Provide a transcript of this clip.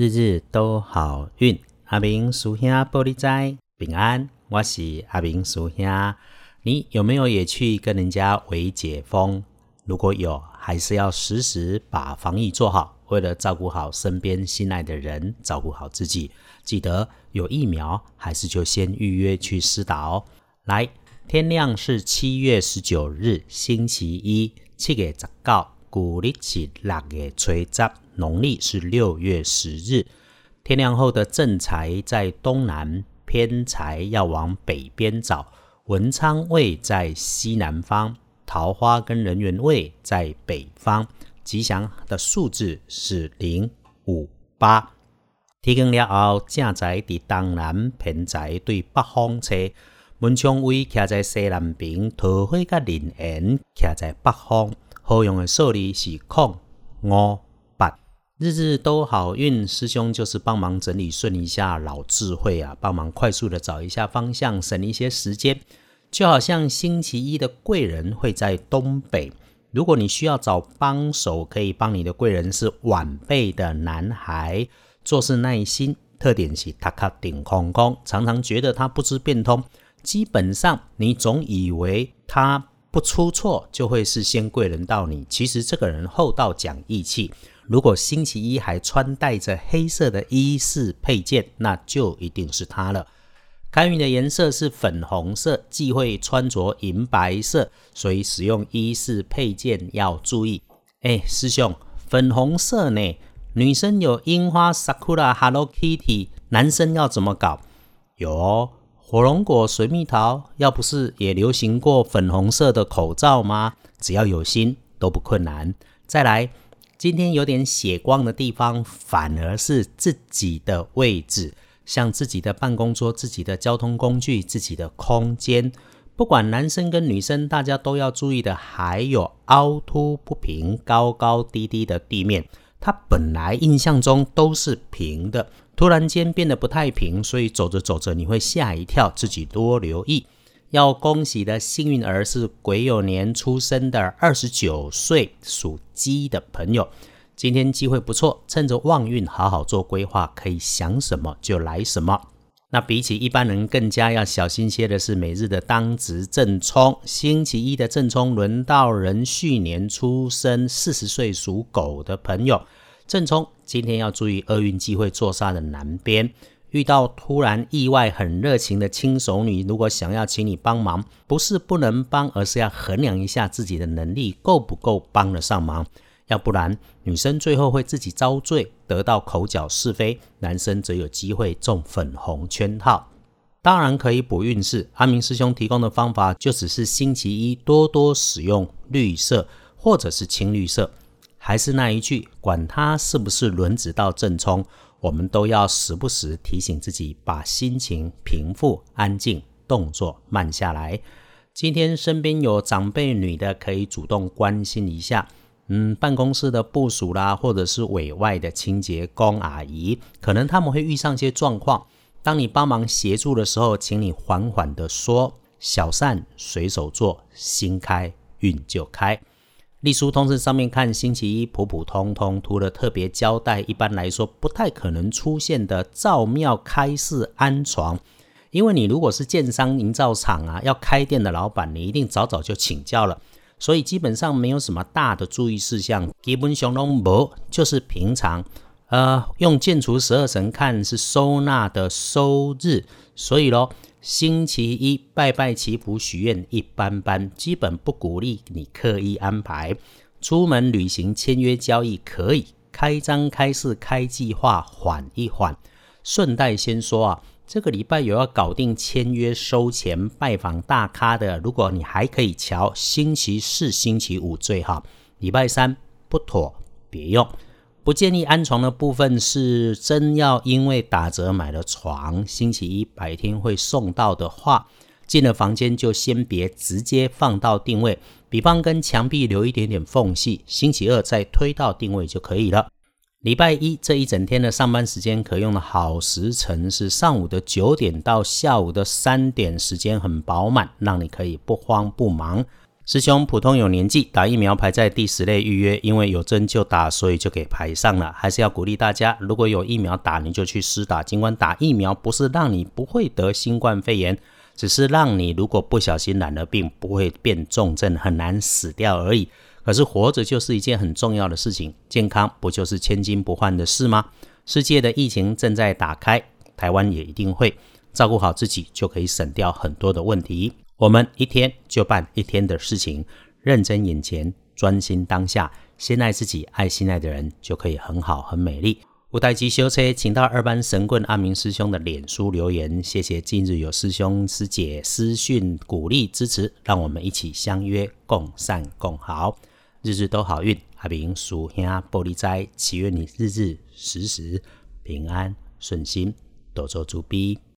日日都好运，阿明叔兄玻璃斋平安，我是阿明叔兄。你有没有也去跟人家围解封？如果有，还是要时时把防疫做好，为了照顾好身边心爱的人，照顾好自己，记得有疫苗，还是就先预约去施打哦。来，天亮是七月十九日，星期一，七月十九，古历是六月初十。农历是六月十日，天亮后的正财在东南，偏财要往北边找。文昌位在西南方，桃花跟人缘位在北方。吉祥的数字是零五八。天光了后，正财伫东南，偏财对北方车。文昌位徛在西南边，桃花甲人缘徛在北方。好用的数字是空五。日日都好运，师兄就是帮忙整理顺一下老智慧啊，帮忙快速的找一下方向，省一些时间。就好像星期一的贵人会在东北，如果你需要找帮手，可以帮你的贵人是晚辈的男孩，做事耐心，特点是他卡顶空空，常常觉得他不知变通。基本上你总以为他不出错就会是先贵人到你，其实这个人厚道讲义气。如果星期一还穿戴着黑色的衣饰配件，那就一定是他了。开运的颜色是粉红色，忌讳穿着银白色，所以使用衣饰配件要注意。哎，师兄，粉红色呢？女生有樱花、sakura、Hello Kitty，男生要怎么搞？有哦火龙果、水蜜桃，要不是也流行过粉红色的口罩吗？只要有心都不困难。再来。今天有点血光的地方，反而是自己的位置，像自己的办公桌、自己的交通工具、自己的空间。不管男生跟女生，大家都要注意的。还有凹凸不平、高高低低的地面，它本来印象中都是平的，突然间变得不太平，所以走着走着你会吓一跳，自己多留意。要恭喜的幸运儿是癸酉年出生的二十九岁属鸡的朋友，今天机会不错，趁着旺运好好做规划，可以想什么就来什么。那比起一般人更加要小心些的是每日的当值正冲，星期一的正冲轮到壬戌年出生四十岁属狗的朋友，正冲今天要注意厄运机会坐煞的南边。遇到突然意外很热情的亲手女，如果想要请你帮忙，不是不能帮，而是要衡量一下自己的能力够不够帮得上忙。要不然，女生最后会自己遭罪，得到口角是非；男生则有机会中粉红圈套。当然可以补运势，阿明师兄提供的方法就只是星期一多多使用绿色或者是青绿色。还是那一句，管他是不是轮子到正冲。我们都要时不时提醒自己，把心情平复、安静，动作慢下来。今天身边有长辈女的，可以主动关心一下。嗯，办公室的部署啦，或者是委外的清洁工阿姨，可能他们会遇上一些状况。当你帮忙协助的时候，请你缓缓的说：“小善随手做，心开运就开。”隶书通知上面看，星期一普普通通，涂了特别交代，一般来说不太可能出现的造庙开市安床。因为你如果是建商营造厂啊，要开店的老板，你一定早早就请教了，所以基本上没有什么大的注意事项。基本上都无，就是平常。呃，用建除十二神看是收纳的收日，所以咯。星期一拜拜祈福许愿一般般，基本不鼓励你刻意安排。出门旅行签约交易可以开张开市开计划缓一缓。顺带先说啊，这个礼拜有要搞定签约收钱拜访大咖的，如果你还可以瞧，星期四、星期五最好，礼拜三不妥，别用。不建议安床的部分是真要因为打折买了床，星期一白天会送到的话，进了房间就先别直接放到定位，比方跟墙壁留一点点缝隙，星期二再推到定位就可以了。礼拜一这一整天的上班时间可用的好时辰是上午的九点到下午的三点，时间很饱满，让你可以不慌不忙。师兄普通有年纪，打疫苗排在第十类预约，因为有针就打，所以就给排上了。还是要鼓励大家，如果有疫苗打，你就去施打。尽管打疫苗不是让你不会得新冠肺炎，只是让你如果不小心染了病，不会变重症，很难死掉而已。可是活着就是一件很重要的事情，健康不就是千金不换的事吗？世界的疫情正在打开，台湾也一定会照顾好自己，就可以省掉很多的问题。我们一天就办一天的事情，认真眼前，专心当下，先爱自己，爱心爱的人，就可以很好很美丽。五代机修车，请到二班神棍阿明师兄的脸书留言，谢谢近日有师兄师姐私讯鼓励支持，让我们一起相约共善共好，日日都好运。阿明属兄玻璃斋，祈愿你日日时时平安顺心，多做主逼。